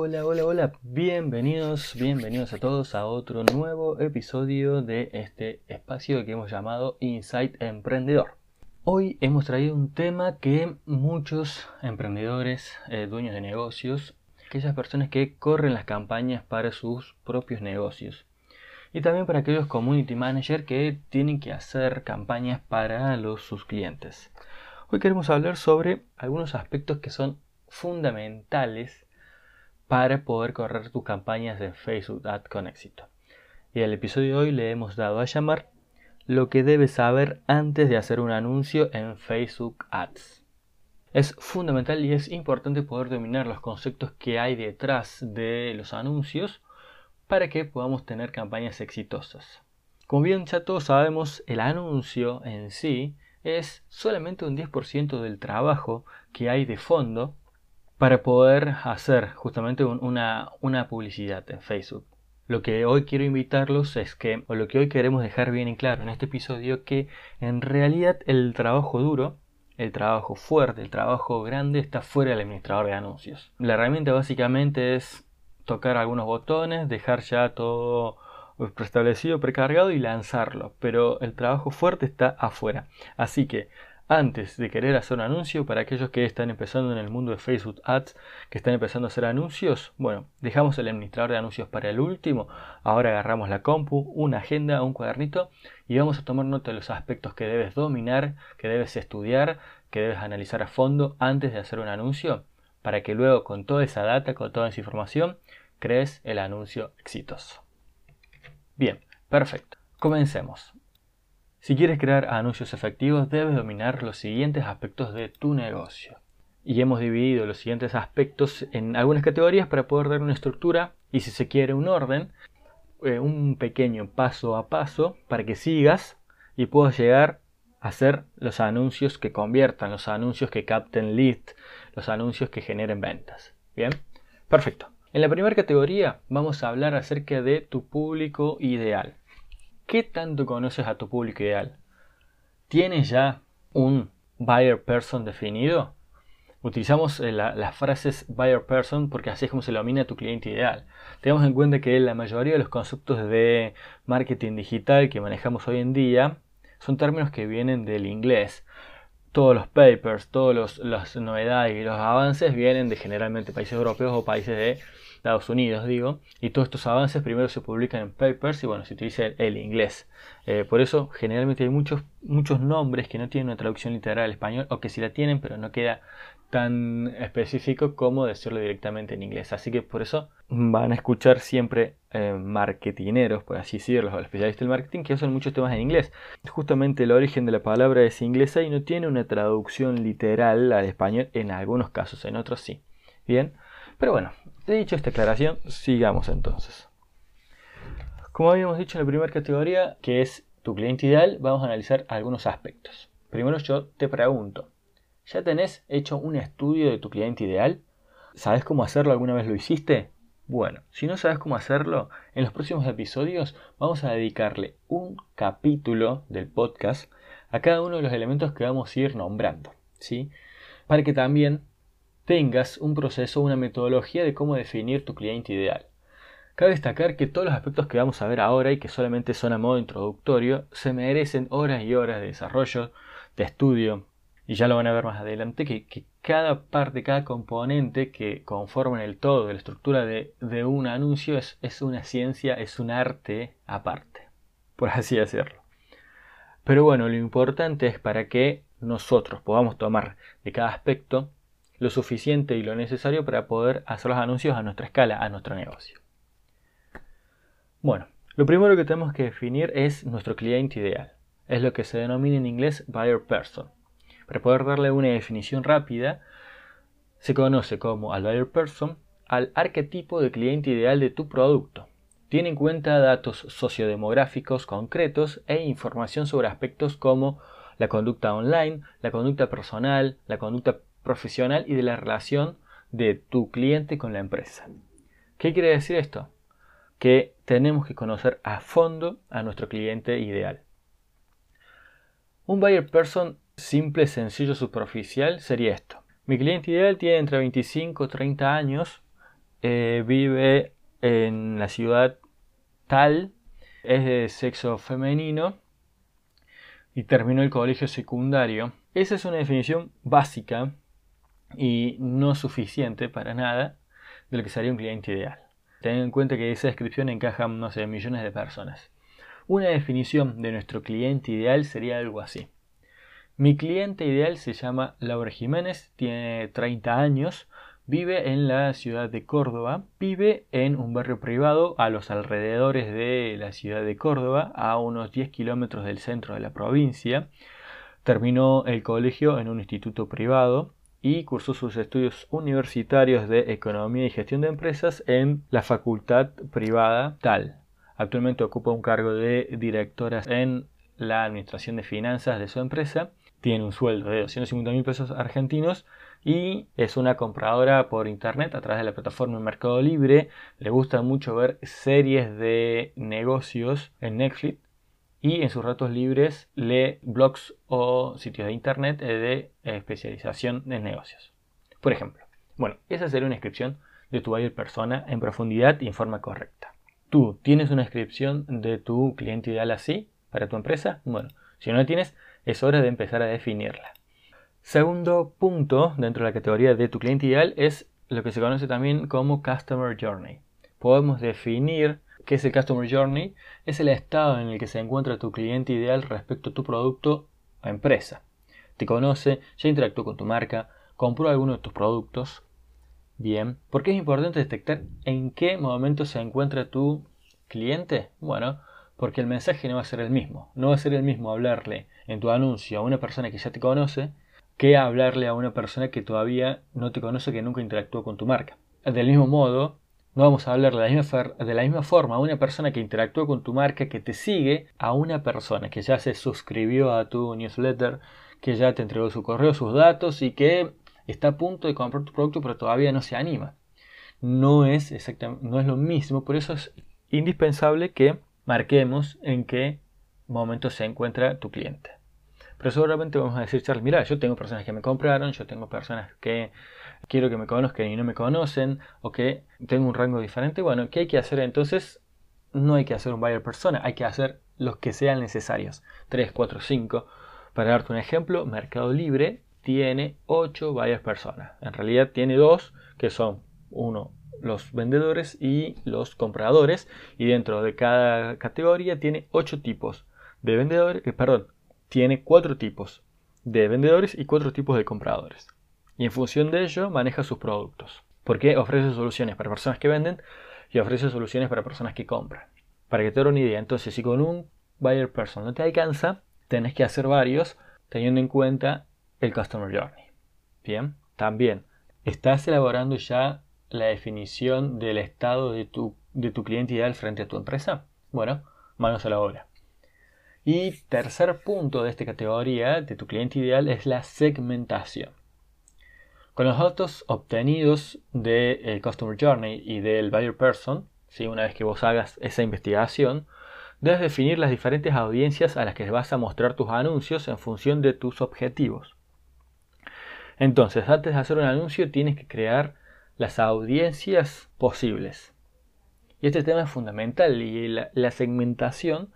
Hola, hola, hola, bienvenidos, bienvenidos a todos a otro nuevo episodio de este espacio que hemos llamado Insight Emprendedor. Hoy hemos traído un tema que muchos emprendedores, eh, dueños de negocios, aquellas personas que corren las campañas para sus propios negocios y también para aquellos community managers que tienen que hacer campañas para los, sus clientes. Hoy queremos hablar sobre algunos aspectos que son fundamentales para poder correr tus campañas de Facebook Ad con éxito. Y el episodio de hoy le hemos dado a llamar lo que debes saber antes de hacer un anuncio en Facebook Ads. Es fundamental y es importante poder dominar los conceptos que hay detrás de los anuncios para que podamos tener campañas exitosas. Como bien ya todos sabemos, el anuncio en sí es solamente un 10% del trabajo que hay de fondo para poder hacer justamente una, una publicidad en Facebook. Lo que hoy quiero invitarlos es que, o lo que hoy queremos dejar bien en claro en este episodio, que en realidad el trabajo duro, el trabajo fuerte, el trabajo grande está fuera del administrador de anuncios. La herramienta básicamente es tocar algunos botones, dejar ya todo preestablecido, precargado y lanzarlo, pero el trabajo fuerte está afuera. Así que antes de querer hacer un anuncio, para aquellos que están empezando en el mundo de Facebook Ads, que están empezando a hacer anuncios, bueno, dejamos el administrador de anuncios para el último, ahora agarramos la compu, una agenda, un cuadernito y vamos a tomar nota de los aspectos que debes dominar, que debes estudiar, que debes analizar a fondo antes de hacer un anuncio, para que luego con toda esa data, con toda esa información, crees el anuncio exitoso. Bien, perfecto. Comencemos. Si quieres crear anuncios efectivos, debes dominar los siguientes aspectos de tu negocio. Y hemos dividido los siguientes aspectos en algunas categorías para poder dar una estructura y si se quiere un orden, eh, un pequeño paso a paso para que sigas y puedas llegar a hacer los anuncios que conviertan, los anuncios que capten lead, los anuncios que generen ventas. Bien, perfecto. En la primera categoría vamos a hablar acerca de tu público ideal. ¿Qué tanto conoces a tu público ideal? ¿Tienes ya un buyer person definido? Utilizamos eh, las frases buyer person porque así es como se domina tu cliente ideal. Tenemos en cuenta que la mayoría de los conceptos de marketing digital que manejamos hoy en día son términos que vienen del inglés. Todos los papers, todas las novedades y los avances vienen de generalmente países europeos o países de Estados Unidos, digo, y todos estos avances primero se publican en papers y bueno, se utiliza el, inglés. Eh, por eso generalmente hay muchos, muchos nombres que no tienen una traducción literal al español o que sí la tienen, pero no queda tan específico como decirlo directamente en inglés. Así que por eso van a escuchar siempre eh, marketineros, por así decirlo, especialistas del marketing, que usan muchos temas en inglés. Justamente el origen de la palabra es inglesa y no tiene una traducción literal al español en algunos casos, en otros sí. Bien, pero bueno, dicho esta aclaración, sigamos entonces. Como habíamos dicho en la primera categoría, que es tu cliente ideal, vamos a analizar algunos aspectos. Primero yo te pregunto, ¿ya tenés hecho un estudio de tu cliente ideal? ¿Sabes cómo hacerlo? ¿Alguna vez lo hiciste? Bueno, si no sabes cómo hacerlo, en los próximos episodios vamos a dedicarle un capítulo del podcast a cada uno de los elementos que vamos a ir nombrando, ¿sí? Para que también tengas un proceso, una metodología de cómo definir tu cliente ideal. Cabe destacar que todos los aspectos que vamos a ver ahora y que solamente son a modo introductorio se merecen horas y horas de desarrollo, de estudio, y ya lo van a ver más adelante, que, cada parte, cada componente que conforman el todo de la estructura de, un anuncio es, es una ciencia, es un arte aparte, por así decirlo. Pero bueno, lo importante es para que nosotros podamos tomar de cada aspecto lo suficiente y lo necesario para poder hacer los anuncios a nuestra escala, a nuestro negocio. Bueno, lo primero que tenemos que definir es nuestro cliente ideal. Es lo que se denomina en inglés buyer person. Para poder darle una definición rápida, se conoce como al buyer person al arquetipo de cliente ideal de tu producto. Tiene en cuenta datos sociodemográficos concretos e información sobre aspectos como la conducta online, la conducta personal, la conducta profesional y de la relación de tu cliente con la empresa. ¿Qué quiere decir esto? Que tenemos que conocer a fondo a nuestro cliente ideal. Un buyer person simple, sencillo, superficial sería esto. Mi cliente ideal tiene entre 25 y 30 años, eh, vive en la ciudad tal, es de sexo femenino y terminó el colegio secundario. Esa es una definición básica y no suficiente para nada de lo que sería un cliente ideal. Ten en cuenta que esa descripción encaja, no sé, millones de personas. Una definición de nuestro cliente ideal sería algo así. Mi cliente ideal se llama Laura Jiménez, tiene 30 años, vive en la ciudad de Córdoba, vive en un barrio privado a los alrededores de la ciudad de Córdoba, a unos 10 kilómetros del centro de la provincia. Terminó el colegio en un instituto privado, y cursó sus estudios universitarios de Economía y Gestión de Empresas en la facultad privada tal. Actualmente ocupa un cargo de directora en la Administración de Finanzas de su empresa. Tiene un sueldo de 250 mil pesos argentinos y es una compradora por internet a través de la plataforma Mercado Libre. Le gusta mucho ver series de negocios en Netflix y en sus ratos libres lee blogs o sitios de internet de especialización en negocios. Por ejemplo, bueno, esa sería una descripción de tu buyer persona en profundidad y en forma correcta. ¿Tú tienes una descripción de tu cliente ideal así para tu empresa? Bueno, si no la tienes, es hora de empezar a definirla. Segundo punto dentro de la categoría de tu cliente ideal es lo que se conoce también como Customer Journey. Podemos definir ¿Qué es el Customer Journey? Es el estado en el que se encuentra tu cliente ideal respecto a tu producto o empresa. Te conoce, ya interactuó con tu marca, compró alguno de tus productos. Bien, ¿por qué es importante detectar en qué momento se encuentra tu cliente? Bueno, porque el mensaje no va a ser el mismo. No va a ser el mismo hablarle en tu anuncio a una persona que ya te conoce que hablarle a una persona que todavía no te conoce, que nunca interactuó con tu marca. Del mismo modo, no vamos a hablar de la, misma de la misma forma a una persona que interactúa con tu marca, que te sigue, a una persona que ya se suscribió a tu newsletter, que ya te entregó su correo, sus datos y que está a punto de comprar tu producto pero todavía no se anima. No es, exactamente, no es lo mismo, por eso es indispensable que marquemos en qué momento se encuentra tu cliente. Pero seguramente vamos a decir, Charles, mira, yo tengo personas que me compraron, yo tengo personas que quiero que me conozcan y no me conocen, o que tengo un rango diferente. Bueno, ¿qué hay que hacer entonces? No hay que hacer un buyer persona, hay que hacer los que sean necesarios. 3, 4, 5. Para darte un ejemplo, Mercado Libre tiene 8 buyer personas. En realidad tiene dos, que son uno los vendedores y los compradores y dentro de cada categoría tiene 8 tipos de vendedores, eh, perdón, tiene 4 tipos de vendedores y 4 tipos de compradores y en función de ello maneja sus productos. Porque ofrece soluciones para personas que venden y ofrece soluciones para personas que compran. Para que te den una idea, entonces si con un buyer person no te alcanza, tenés que hacer varios teniendo en cuenta el Customer Journey. Bien, también, ¿estás elaborando ya la definición del estado de tu, de tu cliente ideal frente a tu empresa? Bueno, manos a la obra. Y tercer punto de esta categoría de tu cliente ideal es la segmentación. Con los datos obtenidos del eh, Customer Journey y del Buyer Person, ¿sí? una vez que vos hagas esa investigación, debes definir las diferentes audiencias a las que vas a mostrar tus anuncios en función de tus objetivos. Entonces, antes de hacer un anuncio, tienes que crear las audiencias posibles. Y este tema es fundamental y la segmentación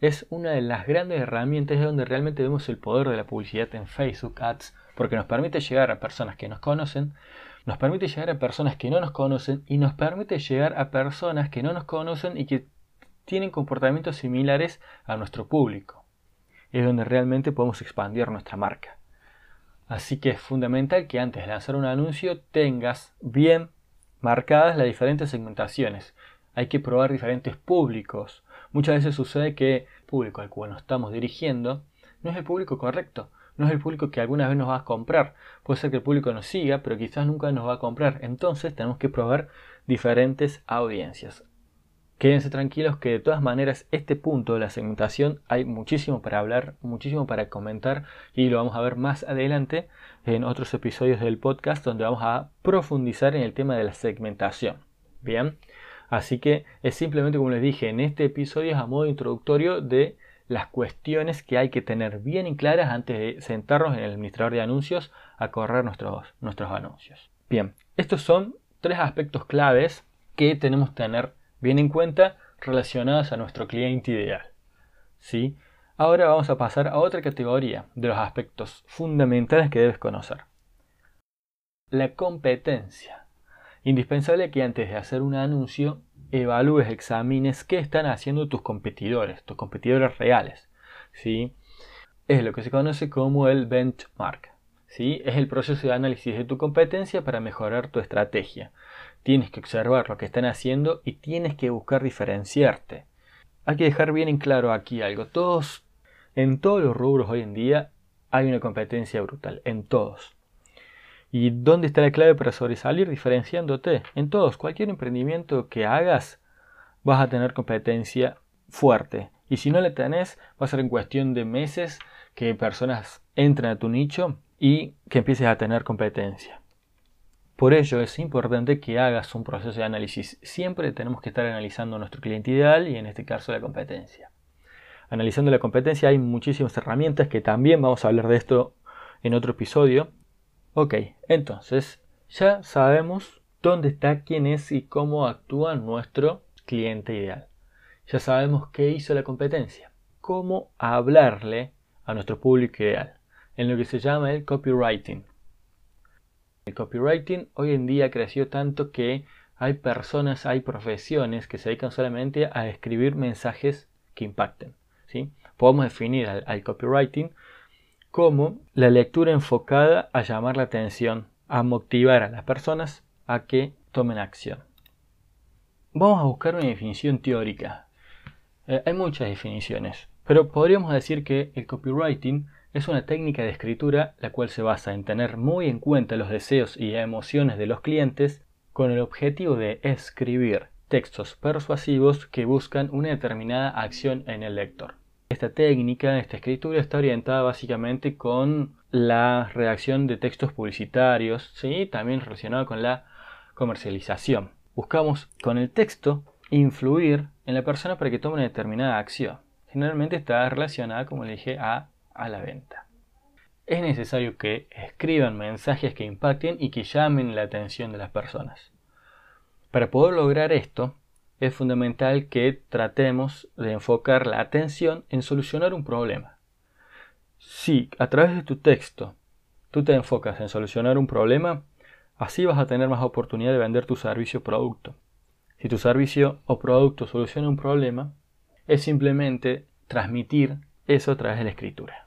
es una de las grandes herramientas donde realmente vemos el poder de la publicidad en Facebook Ads porque nos permite llegar a personas que nos conocen, nos permite llegar a personas que no nos conocen y nos permite llegar a personas que no nos conocen y que tienen comportamientos similares a nuestro público. Es donde realmente podemos expandir nuestra marca. Así que es fundamental que antes de lanzar un anuncio tengas bien marcadas las diferentes segmentaciones. Hay que probar diferentes públicos. Muchas veces sucede que el público al cual nos estamos dirigiendo no es el público correcto no es el público que alguna vez nos va a comprar. Puede ser que el público nos siga, pero quizás nunca nos va a comprar. Entonces tenemos que probar diferentes audiencias. Quédense tranquilos que de todas maneras este punto de la segmentación hay muchísimo para hablar, muchísimo para comentar y lo vamos a ver más adelante en otros episodios del podcast donde vamos a profundizar en el tema de la segmentación. Bien, así que es simplemente como les dije en este episodio es a modo introductorio de las cuestiones que hay que tener bien claras antes de sentarnos en el administrador de anuncios a correr nuestros, nuestros anuncios. Bien, estos son tres aspectos claves que tenemos que tener bien en cuenta relacionados a nuestro cliente ideal. ¿Sí? Ahora vamos a pasar a otra categoría de los aspectos fundamentales que debes conocer. La competencia. Indispensable que antes de hacer un anuncio evalúes, examines qué están haciendo tus competidores, tus competidores reales. ¿sí? Es lo que se conoce como el benchmark. ¿sí? Es el proceso de análisis de tu competencia para mejorar tu estrategia. Tienes que observar lo que están haciendo y tienes que buscar diferenciarte. Hay que dejar bien en claro aquí algo. Todos en todos los rubros hoy en día hay una competencia brutal, en todos. ¿Y dónde está la clave para sobresalir? Diferenciándote. En todos, cualquier emprendimiento que hagas, vas a tener competencia fuerte. Y si no la tenés, va a ser en cuestión de meses que personas entren a tu nicho y que empieces a tener competencia. Por ello es importante que hagas un proceso de análisis. Siempre tenemos que estar analizando nuestro cliente ideal y en este caso la competencia analizando la competencia hay muchísimas herramientas que también vamos a hablar de esto en otro episodio. Ok, entonces ya sabemos dónde está, quién es y cómo actúa nuestro cliente ideal. Ya sabemos qué hizo la competencia, cómo hablarle a nuestro público ideal, en lo que se llama el copywriting. El copywriting hoy en día creció tanto que hay personas, hay profesiones que se dedican solamente a escribir mensajes que impacten. Podemos definir al, copywriting como la lectura enfocada a llamar la atención, a motivar a las personas a que tomen acción. Vamos a buscar una definición teórica. Eh, hay muchas definiciones, pero podríamos decir que el copywriting es una técnica de escritura la cual se basa en tener muy en cuenta los deseos y emociones de los clientes con el objetivo de escribir textos persuasivos que buscan una determinada acción en el lector. Esta técnica, esta escritura está orientada básicamente con la redacción de textos publicitarios, ¿sí? también relacionado con la comercialización. Buscamos con el texto influir en la persona para que tome una determinada acción. Generalmente está relacionada, como le dije, a, a la venta. Es necesario que escriban mensajes que impacten y que llamen la atención de las personas. Para poder lograr esto, es fundamental que tratemos de enfocar la atención en solucionar un problema. Si a través de tu texto tú te enfocas en solucionar un problema, así vas a tener más oportunidad de vender tu servicio o producto. Si tu servicio o producto soluciona un problema, es simplemente transmitir eso a través de la escritura.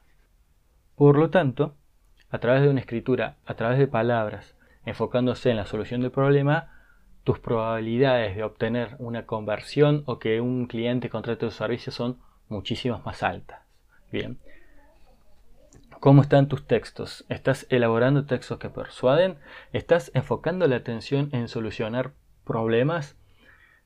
Por lo tanto, a través de una escritura, a través de palabras, enfocándose en la solución del problema, tus probabilidades de obtener una conversión o que un cliente contrate tu servicio son muchísimas más altas. Bien. ¿Cómo están tus textos? ¿Estás elaborando textos que persuaden? ¿Estás enfocando la atención en solucionar problemas?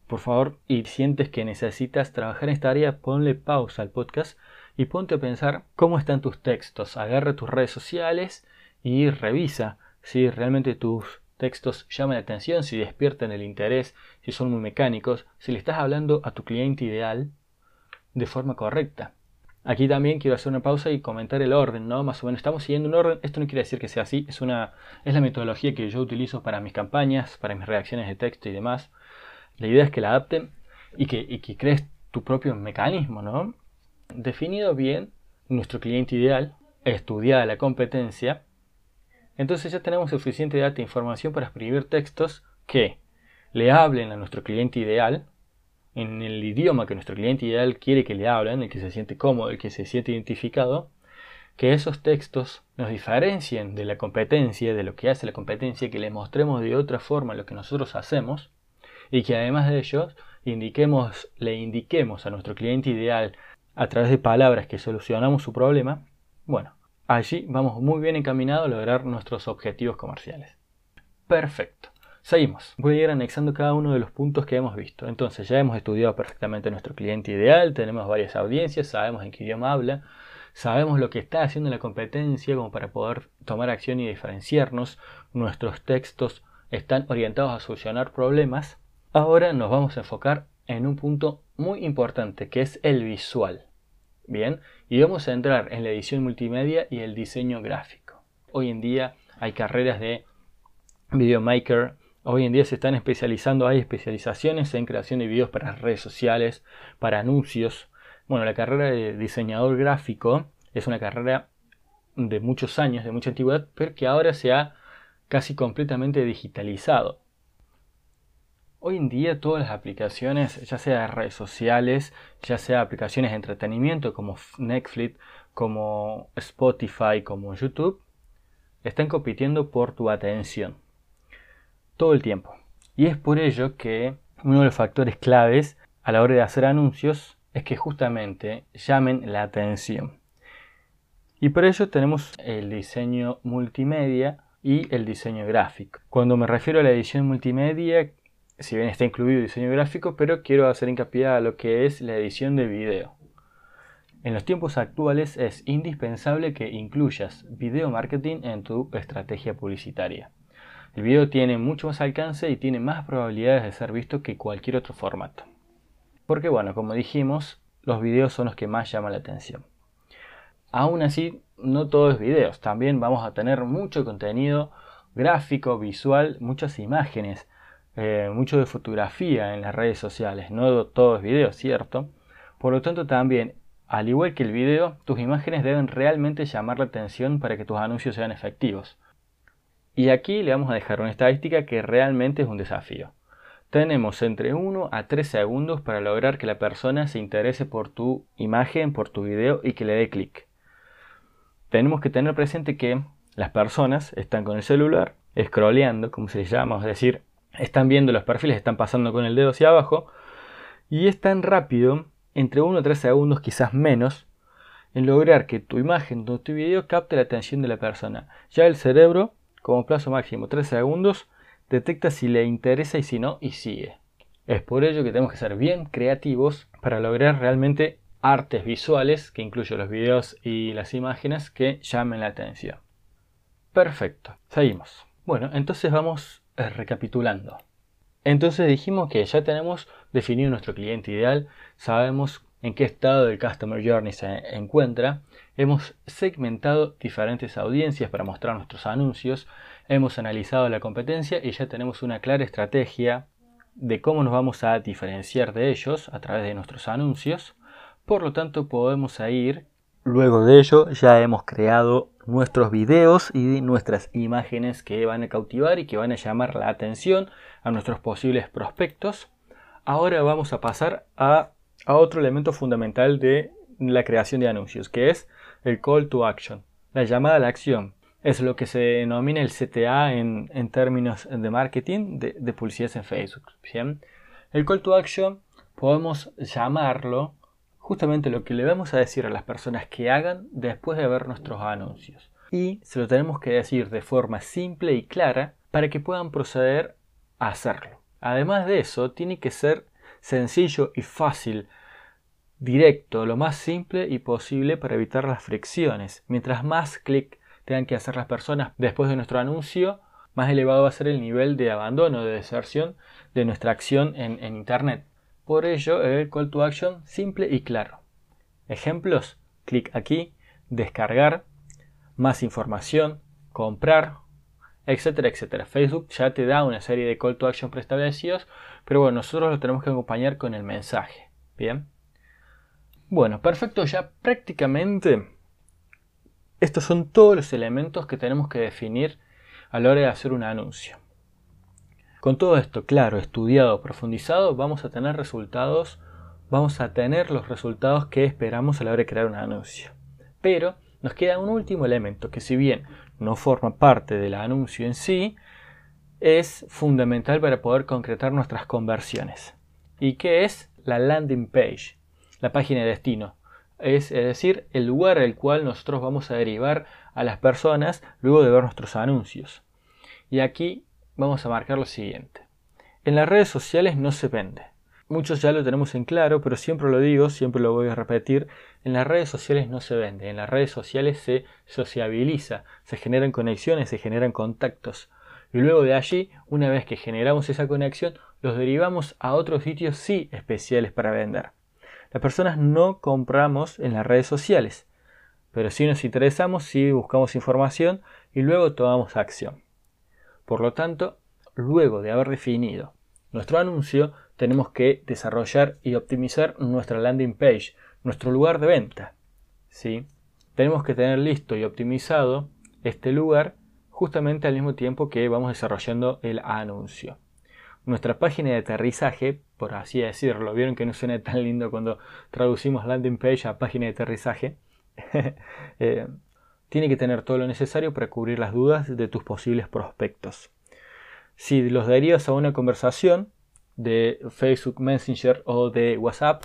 Por favor, y sientes que necesitas trabajar en esta área, ponle pausa al podcast y ponte a pensar cómo están tus textos. Agarra tus redes sociales y revisa si realmente tus textos llaman la atención, si despiertan el interés, si son muy mecánicos, si le estás hablando a tu cliente ideal de forma correcta. Aquí también quiero hacer una pausa y comentar el orden, ¿no? Más o menos estamos siguiendo un orden. Esto no quiere decir que sea así, es una es la metodología que yo utilizo para mis campañas, para mis reacciones de texto y demás. La idea es que la adapten y que, y que crees tu propio mecanismo, ¿no? Definido bien nuestro cliente ideal, estudiada la competencia, entonces ya tenemos suficiente data e información para escribir textos que le hablen a nuestro cliente ideal, en el idioma que nuestro cliente ideal quiere que le hablen, el que se siente cómodo, el que se siente identificado, que esos textos nos diferencien de la competencia, de lo que hace la competencia, que le mostremos de otra forma lo que nosotros hacemos y que además de ello indiquemos, le indiquemos a nuestro cliente ideal a través de palabras que solucionamos su problema, bueno, Allí vamos muy bien encaminados a lograr nuestros objetivos comerciales. Perfecto. Seguimos. Voy a ir anexando cada uno de los puntos que hemos visto. Entonces ya hemos estudiado perfectamente nuestro cliente ideal, tenemos varias audiencias, sabemos en qué idioma habla, sabemos lo que está haciendo la competencia como para poder tomar acción y diferenciarnos. Nuestros textos están orientados a solucionar problemas. Ahora nos vamos a enfocar en un punto muy importante que es el visual. Bien, y vamos a entrar en la edición multimedia y el diseño gráfico. Hoy en día hay carreras de videomaker Hoy en día se están especializando, hay especializaciones en creación de videos para redes sociales, para anuncios. Bueno, la carrera de diseñador gráfico es una carrera de muchos años, de mucha antigüedad, pero que ahora se ha casi completamente digitalizado. Hoy en día todas las aplicaciones, ya sea redes sociales, ya sea aplicaciones de entretenimiento como Netflix, como Spotify, como YouTube, están compitiendo por tu atención todo el tiempo. Y es por ello que uno de los factores claves a la hora de hacer anuncios es que justamente llamen la atención. Y por ello tenemos el diseño multimedia y el diseño gráfico. Cuando me refiero a la edición multimedia, si bien está incluido diseño gráfico, pero quiero hacer hincapié a lo que es la edición de video. En los tiempos actuales es indispensable que incluyas video marketing en tu estrategia publicitaria. El video tiene mucho más alcance y tiene más probabilidades de ser visto que cualquier otro formato. Porque bueno, como dijimos, los videos son los que más llaman la atención. Aún así, no todo es videos, también vamos a tener mucho contenido gráfico, visual, muchas imágenes, eh, mucho de fotografía en las redes sociales, no todo es video, ¿cierto? Por lo tanto, también, al igual que el video, tus imágenes deben realmente llamar la atención para que tus anuncios sean efectivos. Y aquí le vamos a dejar una estadística que realmente es un desafío. Tenemos entre 1 a 3 segundos para lograr que la persona se interese por tu imagen, por tu video y que le dé clic. Tenemos que tener presente que las personas están con el celular, scrolleando, como se llama, es decir, están viendo los perfiles, están pasando con el dedo hacia abajo, y es tan rápido, entre 1 a 3 segundos, quizás menos, en lograr que tu imagen o tu video capte la atención de la persona. Ya el cerebro como plazo máximo 3 segundos, detecta si le interesa y si no, y sigue. Es por ello que tenemos que ser bien creativos para lograr realmente artes visuales, que incluyen los videos y las imágenes, que llamen la atención. Perfecto, seguimos. Bueno, entonces vamos recapitulando. Entonces dijimos que ya tenemos definido nuestro cliente ideal, sabemos en qué estado del Customer Journey se encuentra, Hemos segmentado diferentes audiencias para mostrar nuestros anuncios, hemos analizado la competencia y ya tenemos una clara estrategia de cómo nos vamos a diferenciar de ellos a través de nuestros anuncios. Por lo tanto, podemos ir. Luego de ello, ya hemos creado nuestros videos y nuestras imágenes que van a cautivar y que van a llamar la atención a nuestros posibles prospectos. Ahora vamos a pasar a, a otro elemento fundamental de la creación de anuncios, que es el call to action, la llamada a la acción. Es lo que se denomina el CTA en, términos de marketing de, de publicidad en Facebook. El call to action podemos llamarlo justamente lo que le vamos a decir a las personas que hagan después de ver nuestros anuncios. Y se lo tenemos que decir de forma simple y clara para que puedan proceder a hacerlo. Además de eso, tiene que ser sencillo y fácil directo, lo más simple y posible para evitar las fricciones. Mientras más clic tengan que hacer las personas después de nuestro anuncio, más elevado va a ser el nivel de abandono, de deserción de nuestra acción en, en Internet. Por ello, el call to action simple y claro. Ejemplos, clic aquí, descargar, más información, comprar, etcétera, etcétera. Facebook ya te da una serie de call to action preestablecidos, pero bueno, nosotros lo tenemos que acompañar con el mensaje. Bien. Bueno, perfecto, ya prácticamente estos son todos los elementos que tenemos que definir a la hora de hacer un anuncio. Con todo esto claro, estudiado, profundizado, vamos a tener resultados, vamos a tener los resultados que esperamos a la hora de crear un anuncio. Pero nos queda un último elemento que si bien no forma parte del anuncio en sí, es fundamental para poder concretar nuestras conversiones. ¿Y qué es la landing page? la página de destino. Es, decir, el lugar al cual nosotros vamos a derivar a las personas luego de ver nuestros anuncios. Y aquí vamos a marcar lo siguiente. En las redes sociales no se vende. Muchos ya lo tenemos en claro, pero siempre lo digo, siempre lo voy a repetir. En las redes sociales no se vende, en las redes sociales se sociabiliza, se generan conexiones, se generan contactos. Y luego de allí, una vez que generamos esa conexión, los derivamos a otros sitios sí especiales para vender. Las personas no compramos en las redes sociales, pero sí nos interesamos, sí buscamos información y luego tomamos acción. Por lo tanto, luego de haber definido nuestro anuncio, tenemos que desarrollar y optimizar nuestra landing page, nuestro lugar de venta. ¿sí? Tenemos que tener listo y optimizado este lugar justamente al mismo tiempo que vamos desarrollando el anuncio. Nuestra página de aterrizaje, por así decirlo, vieron que no suena tan lindo cuando traducimos landing page a página de aterrizaje, eh, tiene que tener todo lo necesario para cubrir las dudas de tus posibles prospectos. Si los derivas a una conversación de Facebook Messenger o de WhatsApp,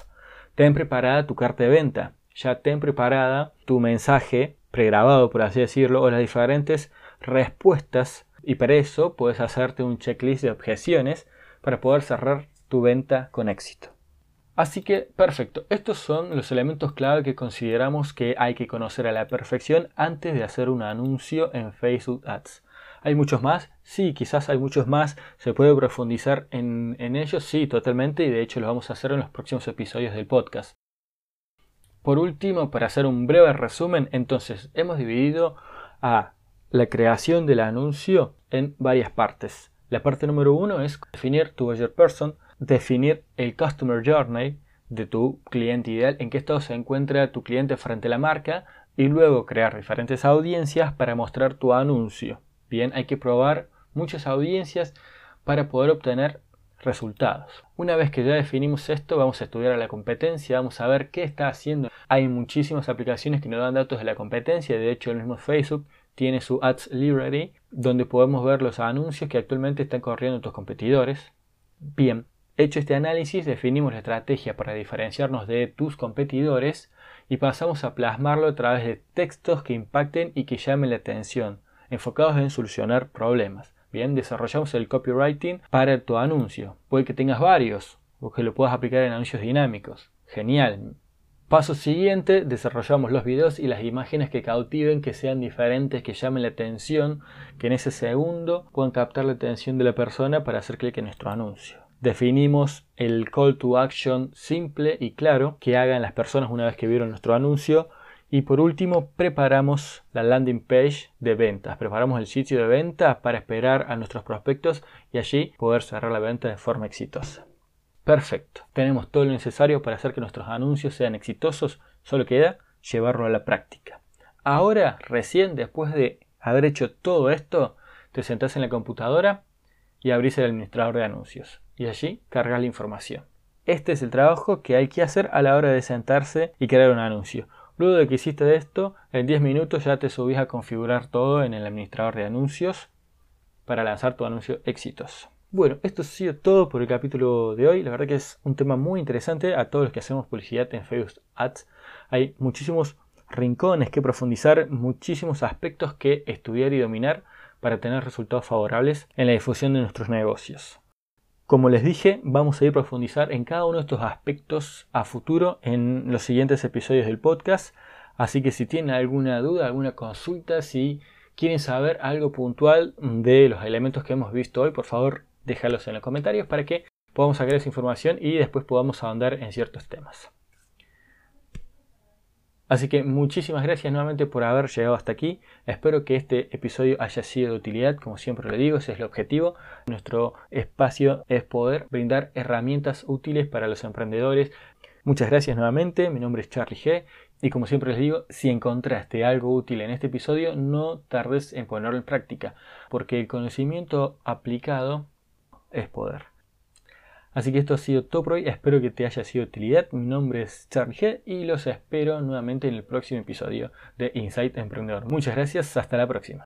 ten preparada tu carta de venta, ya ten preparada tu mensaje pregrabado, por así decirlo, o las diferentes respuestas y para eso puedes hacerte un checklist de objeciones para poder cerrar tu venta con éxito. Así que, perfecto, estos son los elementos clave que consideramos que hay que conocer a la perfección antes de hacer un anuncio en Facebook Ads. ¿Hay muchos más? Sí, quizás hay muchos más. ¿Se puede profundizar en, ellos? Sí, totalmente, y de hecho lo vamos a hacer en los próximos episodios del podcast. Por último, para hacer un breve resumen, entonces hemos dividido a la creación del anuncio en varias partes. La parte número uno es definir tu buyer person, definir el customer journey de tu cliente ideal, en qué estado se encuentra tu cliente frente a la marca y luego crear diferentes audiencias para mostrar tu anuncio. Bien, hay que probar muchas audiencias para poder obtener resultados. Una vez que ya definimos esto, vamos a estudiar a la competencia, vamos a ver qué está haciendo. Hay muchísimas aplicaciones que nos dan datos de la competencia, de hecho el mismo Facebook tiene su Ads Library, donde podemos ver los anuncios que actualmente están corriendo tus competidores. Bien, hecho este análisis, definimos la estrategia para diferenciarnos de tus competidores y pasamos a plasmarlo a través de textos que impacten y que llamen la atención, enfocados en solucionar problemas. Bien, desarrollamos el copywriting para tu anuncio. Puede que tengas varios o que lo puedas aplicar en anuncios dinámicos. Genial. Paso siguiente, desarrollamos los videos y las imágenes que cautiven, que sean diferentes, que llamen la atención, que en ese segundo puedan captar la atención de la persona para hacer clic en nuestro anuncio. Definimos el call to action simple y claro que hagan las personas una vez que vieron nuestro anuncio y por último, preparamos la landing page de ventas. Preparamos el sitio de venta para esperar a nuestros prospectos y allí poder cerrar la venta de forma exitosa. Perfecto. Tenemos todo lo necesario para hacer que nuestros anuncios sean exitosos. Solo queda llevarlo a la práctica. Ahora, recién después de haber hecho todo esto, te sentás en la computadora y abrís el administrador de anuncios. Y allí cargas la información. Este es el trabajo que hay que hacer a la hora de sentarse y crear un anuncio. Luego de que hiciste esto, en 10 minutos ya te subís a configurar todo en el administrador de anuncios para lanzar tu anuncio exitoso. Bueno, esto ha sido todo por el capítulo de hoy. La verdad que es un tema muy interesante a todos los que hacemos publicidad en Facebook Ads. Hay muchísimos rincones que profundizar, muchísimos aspectos que estudiar y dominar para tener resultados favorables en la difusión de nuestros negocios. Como les dije, vamos a ir profundizar en cada uno de estos aspectos a futuro en los siguientes episodios del podcast. Así que si tienen alguna duda, alguna consulta, si quieren saber algo puntual de los elementos que hemos visto hoy, por favor déjalos en los comentarios para que podamos sacar esa información y después podamos ahondar en ciertos temas. Así que muchísimas gracias nuevamente por haber llegado hasta aquí. Espero que este episodio haya sido de utilidad, como siempre le digo, ese es el objetivo. Nuestro espacio es poder brindar herramientas útiles para los emprendedores. Muchas gracias nuevamente, mi nombre es Charlie G. Y como siempre les digo, si encontraste algo útil en este episodio, no tardes en ponerlo en práctica, porque el conocimiento aplicado es poder. Así que esto ha sido hoy, espero que te haya sido de utilidad. Mi nombre es Charlie G y los espero nuevamente en el próximo episodio de Insight Emprendedor. Muchas gracias, hasta la próxima.